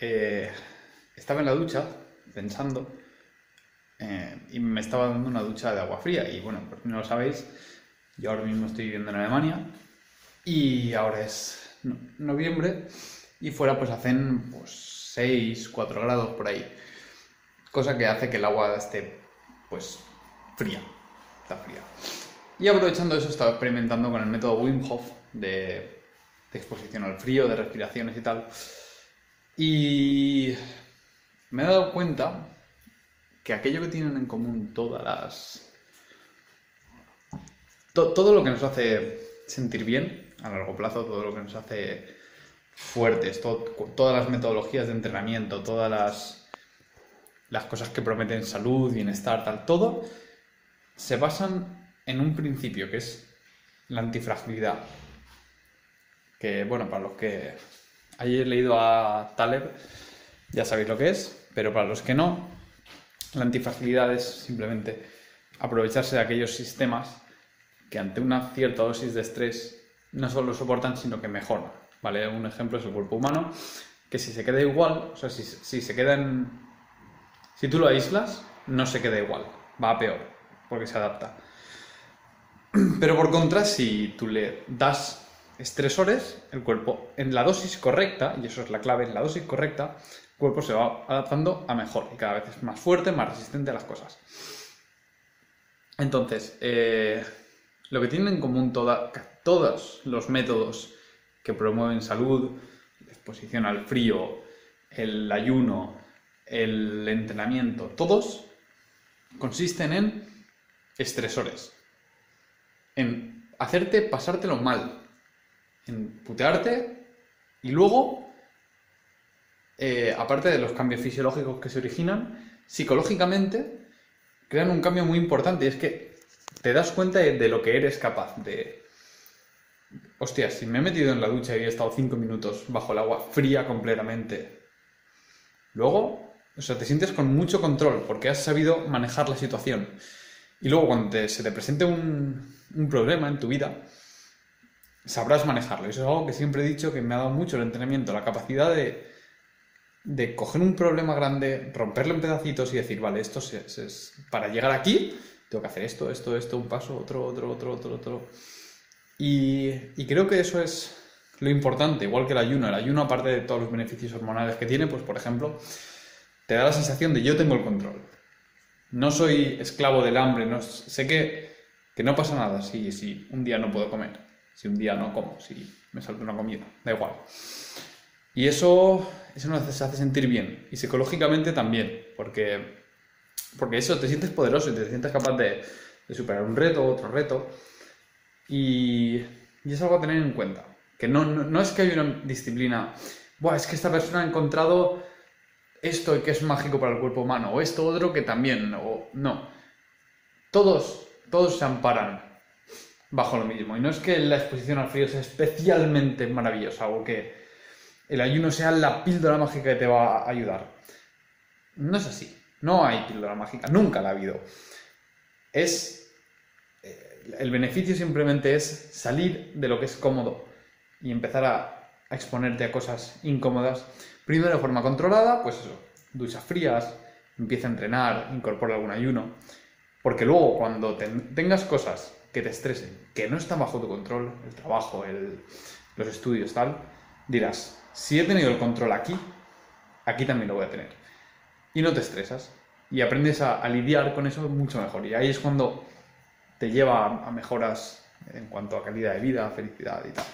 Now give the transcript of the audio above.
eh, estaba en la ducha pensando eh, y me estaba dando una ducha de agua fría. Y bueno, por si no lo sabéis, yo ahora mismo estoy viviendo en Alemania y ahora es no- noviembre y fuera pues hacen pues 6, 4 grados por ahí. Cosa que hace que el agua esté pues fría. Está fría. Y aprovechando eso, estaba experimentando con el método Wim Hof de exposición al frío, de respiraciones y tal. Y me he dado cuenta que aquello que tienen en común todas las. to- todo lo que nos hace sentir bien a largo plazo, todo lo que nos hace fuertes, to- todas las metodologías de entrenamiento, todas las, las cosas que prometen salud, bienestar, tal, todo se basan en un principio que es la antifragilidad. Que, bueno, para los que hayáis leído a Taleb, ya sabéis lo que es, pero para los que no, la antifragilidad es simplemente aprovecharse de aquellos sistemas que ante una cierta dosis de estrés no solo soportan, sino que mejoran. ¿vale? Un ejemplo es el cuerpo humano, que si se queda igual, o sea, si, si se queda en... Si tú lo aíslas, no se queda igual, va a peor, porque se adapta. Pero por contra, si tú le das estresores, el cuerpo en la dosis correcta, y eso es la clave, en la dosis correcta, el cuerpo se va adaptando a mejor y cada vez es más fuerte, más resistente a las cosas. Entonces, eh, lo que tienen en común todos los métodos que promueven salud, la exposición al frío, el ayuno, el entrenamiento, todos consisten en estresores en hacerte pasártelo mal, en putearte y luego, eh, aparte de los cambios fisiológicos que se originan, psicológicamente crean un cambio muy importante y es que te das cuenta de, lo que eres capaz de... Hostia, si me he metido en la ducha y he estado 5 minutos bajo el agua fría completamente, luego, o sea, te sientes con mucho control porque has sabido manejar la situación. Y luego cuando te- se te presente un, un problema en tu vida, sabrás manejarlo. Eso es algo que siempre he dicho que me ha dado mucho el entrenamiento, la capacidad de, de coger un problema grande, romperlo en pedacitos y decir, vale, esto es, para llegar aquí, tengo que hacer esto, esto, esto, un paso, otro, otro, otro, otro, otro. Y, y creo que eso es lo importante, igual que el ayuno. El ayuno, aparte de todos los beneficios hormonales que tiene, pues por ejemplo, te da la sensación de yo tengo el control. No soy esclavo del hambre, no, sé que, que no pasa nada si, si un día no puedo comer, si un día no como, si me salto una comida, da igual. Y eso, eso nos hace, sentir bien, y psicológicamente también, porque, porque eso te sientes poderoso y te sientes capaz de, superar un reto, otro reto, y, y es algo a tener en cuenta. Que no, no, no es que haya una disciplina, Buah, es que esta persona ha encontrado esto que es mágico para el cuerpo humano, o esto otro que también, o no. Todos, todos se amparan bajo lo mismo. Y no es que la exposición al frío sea especialmente maravillosa o que el ayuno sea la píldora mágica que te va a ayudar. No es así. No hay píldora mágica. Nunca la ha habido. Es. eh, El beneficio simplemente es salir de lo que es cómodo y empezar a, exponerte a cosas incómodas. Primero de forma controlada, pues eso, duchas frías, empieza a entrenar, incorpora algún ayuno. Porque luego cuando ten- tengas cosas que te estresen, que no están bajo tu control, el trabajo, los estudios, tal, dirás, si he tenido el control aquí, aquí también lo voy a tener. Y no te estresas. Y aprendes a, lidiar con eso mucho mejor. Y ahí es cuando te lleva a mejoras en cuanto a calidad de vida, felicidad y tal.